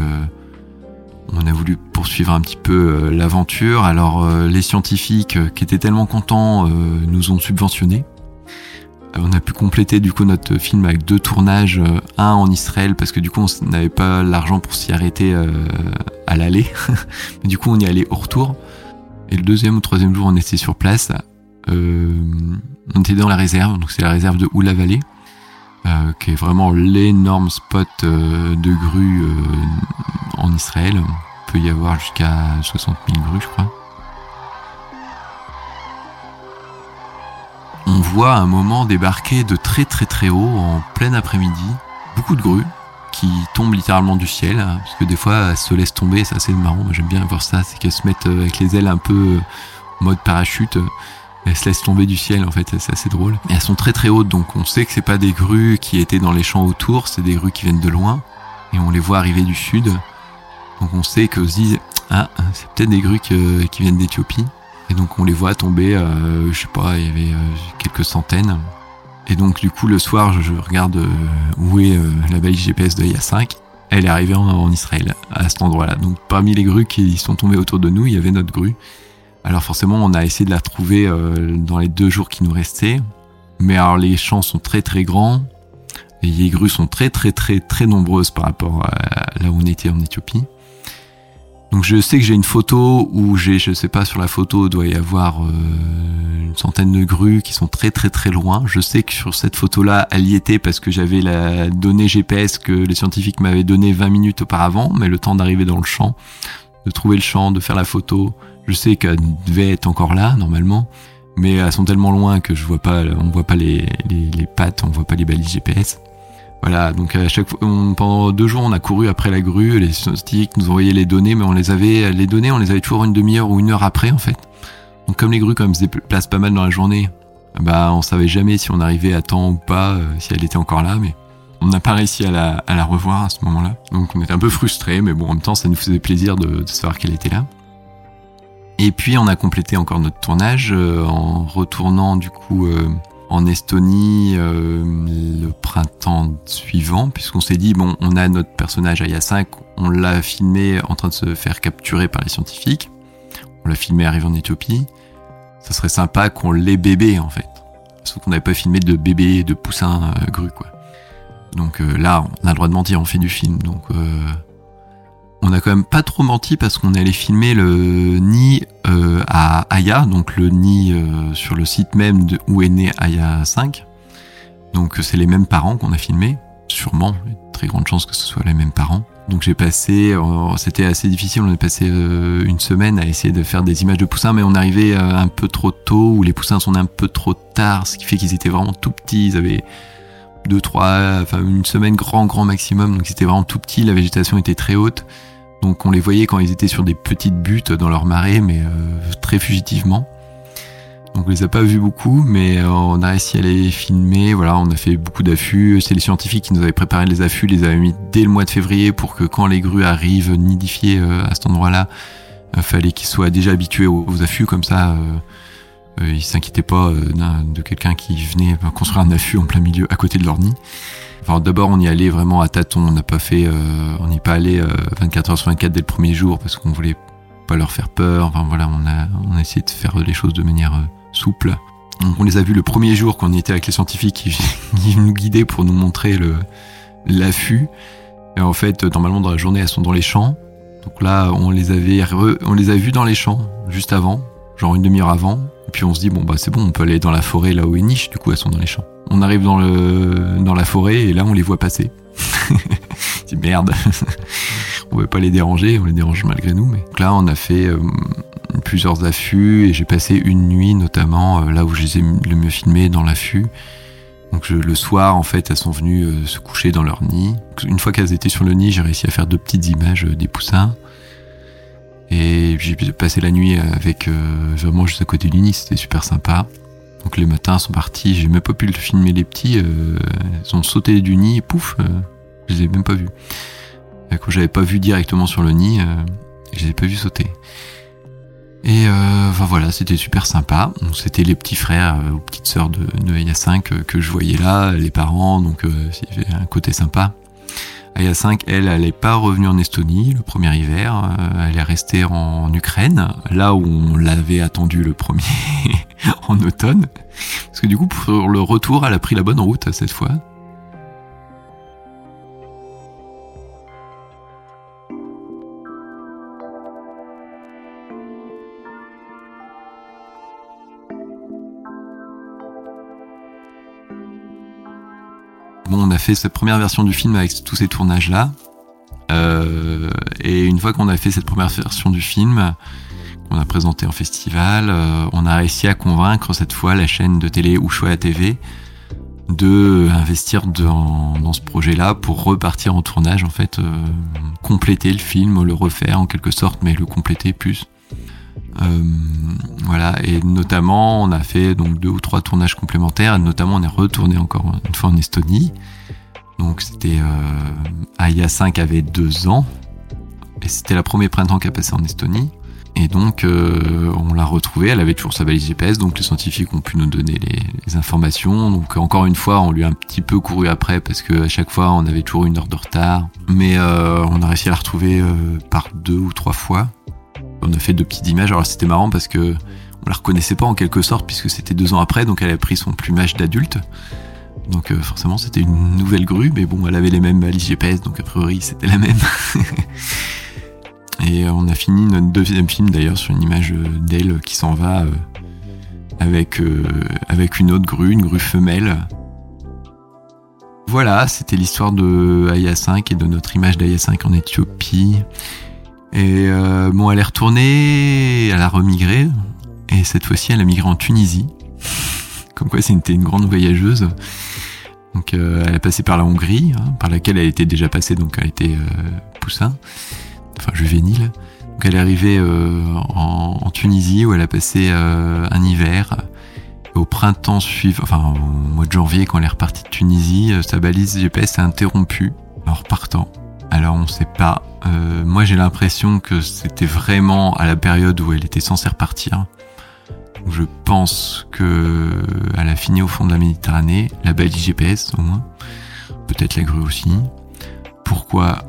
on a voulu poursuivre un petit peu l'aventure. Alors les scientifiques qui étaient tellement contents nous ont subventionnés on a pu compléter du coup notre film avec deux tournages, euh, un en Israël parce que du coup on n'avait pas l'argent pour s'y arrêter euh, à l'aller, du coup on y allait au retour. Et le deuxième ou troisième jour on était sur place, euh, on était dans la réserve, donc c'est la réserve de Oula Valley, qui est vraiment l'énorme spot de grues en Israël. Il peut y avoir jusqu'à 60 000 grues je crois. On voit un moment débarquer de très très très haut en plein après-midi. Beaucoup de grues qui tombent littéralement du ciel hein, parce que des fois elles se laissent tomber c'est assez marrant j'aime bien voir ça c'est qu'elles se mettent euh, avec les ailes un peu euh, en mode parachute elles se laissent tomber du ciel en fait c'est assez drôle. Et elles sont très très hautes donc on sait que c'est pas des grues qui étaient dans les champs autour c'est des grues qui viennent de loin et on les voit arriver du sud. Donc on sait que se dit ah c'est peut-être des grues qui viennent d'Éthiopie et donc on les voit tomber, euh, je sais pas, il y avait euh, quelques centaines. Et donc du coup le soir je, regarde euh, où est euh, la balise GPS de IA5. Elle est arrivée en, Israël, à cet endroit-là. Donc parmi les grues qui sont tombées autour de nous, il y avait notre grue. Alors forcément on a essayé de la trouver dans les deux jours qui nous restaient. Mais alors les champs sont très très grands. Et les grues sont très très très très nombreuses par rapport à là où on était en Éthiopie. Donc je sais que j'ai une photo où j'ai, je sais pas, sur la photo, doit y avoir euh, une centaine de grues qui sont très très très loin. Je sais que sur cette photo-là, elle y était parce que j'avais la donnée GPS que les scientifiques m'avaient donnée 20 minutes auparavant, mais le temps d'arriver dans le champ, de trouver le champ, de faire la photo, je sais qu'elle devait être encore là normalement, mais elles sont tellement loin que je vois pas, on voit pas les, les, les pattes, on voit pas les balises GPS. Voilà, donc à chaque fois, pendant deux jours, on a couru après la grue. Les scientifiques nous envoyaient les données, mais on les avait, les données, on les avait toujours une demi-heure ou une heure après, en fait. Donc comme les grues, quand même, se déplacent pas mal dans la journée, bah on savait jamais si on arrivait à temps ou pas, euh, si elle était encore là, mais on n'a pas réussi à la, revoir à ce moment-là. Donc on était un peu frustrés, mais bon, en même temps, ça nous faisait plaisir de, savoir qu'elle était là. Et puis on a complété encore notre tournage euh, en retournant du coup euh, en Estonie euh, le printemps suivant, puisqu'on s'est dit, bon, on a notre personnage Aya 5, on l'a filmé en train de se faire capturer par les scientifiques. on l'a filmé arrivé en Éthiopie. Ça serait sympa qu'on l'ait bébé en fait. Sauf qu'on n'avait pas filmé de bébé, de poussin euh, gru quoi. Donc euh, là, on a le droit de mentir, on fait du film. Donc euh, on a quand même pas trop menti parce qu'on est allé filmer le nid à Aya, donc le nid sur le site même de, où est né Aya 5. Donc c'est les mêmes parents qu'on a filmé, sûrement, très grande chance que ce soit les mêmes parents. Donc j'ai passé, euh, c'était assez difficile, on a passé euh, une semaine à essayer de faire des images de poussins, mais on arrivait euh, un peu trop tôt, ou les poussins sont un peu trop tard, ce qui fait qu'ils étaient vraiment tout petits, ils avaient deux, trois, enfin une semaine grand, grand maximum, donc c'était vraiment tout petit, la végétation était très haute, donc on les voyait quand ils étaient sur des petites buttes dans leur marée, mais très fugitivement. Donc on les a pas vus beaucoup, mais euh, on a réussi à les filmer. Voilà, on a fait beaucoup d'affûts. C'est les scientifiques qui nous avaient préparé les affûts, les avaient mis dès le mois de février pour que quand les grues arrivent nidifiées euh, à cet endroit-là, euh, fallait qu'ils soient déjà habitués aux, affûts comme ça. Euh, ils s'inquiétaient pas de quelqu'un qui venait construire un affût en plein milieu à côté de leur nid. Enfin, d'abord, on y allait vraiment à tâtons. On n'a pas fait, on n'y pas allé 24 heures sur 24 dès le premier jour parce qu'on voulait pas leur faire peur. Enfin voilà, on a, on a essayé de faire les choses de manière souple. on les a vus le premier jour qu'on y était avec les scientifiques qui, nous guidaient pour nous montrer le l'affût. Et en fait, normalement dans la journée, elles sont dans les champs. Donc là, on les avait on les a vus dans les champs juste avant, genre une demi-heure avant. Et puis on se dit bon bah c'est bon, on peut aller dans la forêt là où est niche. Du coup, elles sont dans les champs. On arrive dans la forêt et là on les voit passer. c'est merde. on veut pas les déranger, on les dérange malgré nous. Mais donc là, on a fait euh, plusieurs affûts et j'ai passé une nuit notamment euh, là où je les ai le mieux filmés dans l'affût. Donc le soir, en fait, elles sont venues euh, se coucher dans leur nid. Une fois qu'elles étaient sur le nid, j'ai réussi à faire deux petites images des poussins. Et j'ai passé la nuit avec vraiment juste à côté du nid, c'était super sympa. Donc les matins sont partis, j'ai même pas pu le filmer les petits, ils ont sauté du nid, et pouf, je les ai même pas vus. Quand j'avais pas vu directement sur le nid, je les ai pas vus sauter. Et euh, enfin voilà, c'était super sympa. C'était les petits frères euh, ou petites sœurs de, de Aya 5 euh, que je voyais là, les parents, donc euh, il y avait un côté sympa. Aya 5, elle, elle n'est pas revenue en Estonie le premier hiver, euh, elle est restée en Ukraine, là où on l'avait attendu le premier en automne. Parce que du coup, pour le retour, elle a pris la bonne route cette fois. On a fait cette première version du film avec tous ces tournages-là. Euh, et une fois qu'on a fait cette première version du film, qu'on a présenté en festival, euh, on a réussi à convaincre cette fois la chaîne de télé Ushuaïa TV de investir dans, dans ce projet-là pour repartir en tournage, en fait, euh, compléter le film, le refaire en quelque sorte, mais le compléter plus. Euh, voilà, et notamment on a fait donc deux ou trois tournages complémentaires, et notamment on est retourné encore une fois en Estonie. Donc c'était euh, Aya 5 avait deux ans, et c'était la première printemps qu'elle passé en Estonie. Et donc euh, on l'a retrouvée, elle avait toujours sa valise GPS, donc les scientifiques ont pu nous donner les, informations. Donc encore une fois, on lui a un petit peu couru après parce que à chaque fois on avait toujours une heure de retard, mais on a réussi à la retrouver par deux ou trois fois on a fait deux petites images. Alors c'était marrant parce que on la reconnaissait pas en quelque sorte puisque c'était deux ans après, donc elle a pris son plumage d'adulte. Donc euh, forcément c'était une nouvelle grue, mais bon elle avait les mêmes balises GPS, donc a priori c'était la même. Et euh, on a fini notre deuxième film d'ailleurs sur une image euh, d'elle qui s'en va avec, avec une autre grue, une grue femelle. Voilà, c'était l'histoire de Aya 5 et de notre image d'Aya 5 en Éthiopie. Et euh, bon, elle est retournée, elle a remigré, et cette fois-ci, elle a migré en Tunisie. Comme quoi, c'était une grande voyageuse. Donc, euh, elle a passé par la Hongrie, hein, par laquelle elle était déjà passée, donc elle était euh, poussin, enfin juvénile. Donc, elle est arrivée en, en, Tunisie où elle a passé un hiver. Au printemps suivant, enfin au mois de janvier, quand elle est repartie de Tunisie, sa balise GPS s'est interrompue en repartant. Alors on sait pas. Euh, moi j'ai l'impression que c'était vraiment à la période où elle était censée repartir. je pense que elle a fini au fond de la Méditerranée, la balise GPS au moins. Peut-être la grue aussi. Pourquoi?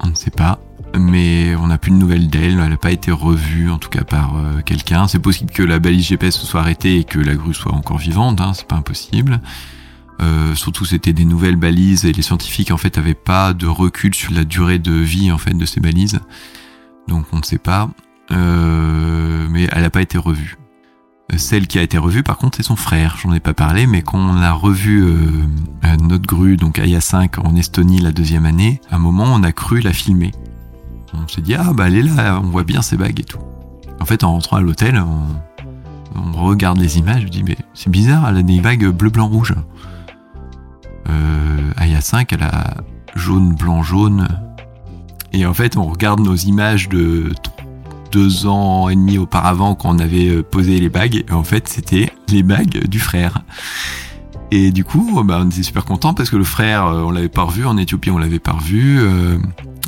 On ne sait pas. mais on n'a plus de nouvelles d'elle. Elle n'a pas été revue, en tout cas par euh, quelqu'un. C'est possible que la balise GPS se soit arrêtée et que la grue soit encore vivante. Hein, c'est pas impossible. Euh, surtout, c'était des nouvelles balises et les scientifiques en fait avaient pas de recul sur la durée de vie en fait de ces balises. Donc on ne sait pas. Euh, mais elle n'a pas été revue. Celle qui a été revue, par contre, c'est son frère. J'en ai pas parlé, mais quand on a revu euh, notre grue, donc Aya 5 en Estonie la deuxième année, à un moment, on a cru la filmer. On s'est dit ah bah elle est là, on voit bien ses bagues et tout. En fait, en rentrant à l'hôtel, on, regarde les images, je dis mais c'est bizarre, elle a des bagues bleu blanc rouge. Euh, Aya 5, elle a jaune blanc jaune. Et en fait, on regarde nos images de deux ans et demi auparavant quand on avait euh, posé les bagues. Et en fait, c'était les bagues du frère. Et du coup, bah, on était super content parce que le frère, euh, on l'avait pas revu en Éthiopie, on l'avait pas revu. Euh,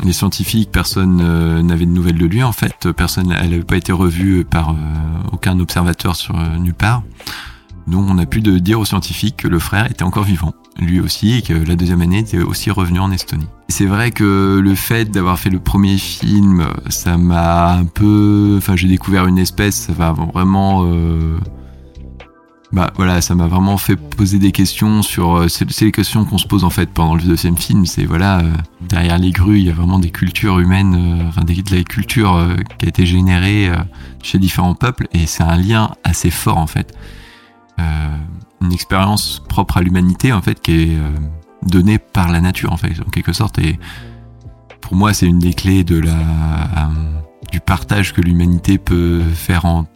les scientifiques, personne n'avait de nouvelles de lui. En fait, personne, elle n'avait pas été revue par aucun observateur sur nulle part. Donc, on a pu dire aux scientifiques que le frère était encore vivant lui aussi, et que la deuxième année était aussi revenu en Estonie. C'est vrai que le fait d'avoir fait le premier film, ça m'a un peu, enfin j'ai découvert une espèce, ça va vraiment, euh... bah voilà, ça m'a vraiment fait poser des questions sur, euh, c'est les questions qu'on se pose en fait pendant le deuxième film, c'est voilà, euh, derrière les grues, il y a vraiment des cultures humaines, enfin des, de culture qui a été générée chez différents peuples, et c'est un lien assez fort en fait. Euh, une expérience propre à l'humanité en fait qui est euh, donnée par la nature en fait en quelque sorte. Et pour moi c'est une des clés de la euh, du partage que l'humanité peut faire en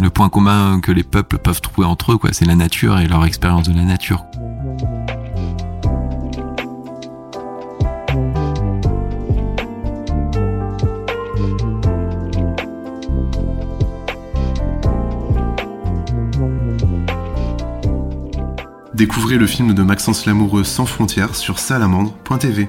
le point commun que les peuples peuvent trouver entre eux quoi. C'est la nature et leur expérience de la nature Découvrez le film de Maxence Lamoureux Sans frontières sur salamandre.tv.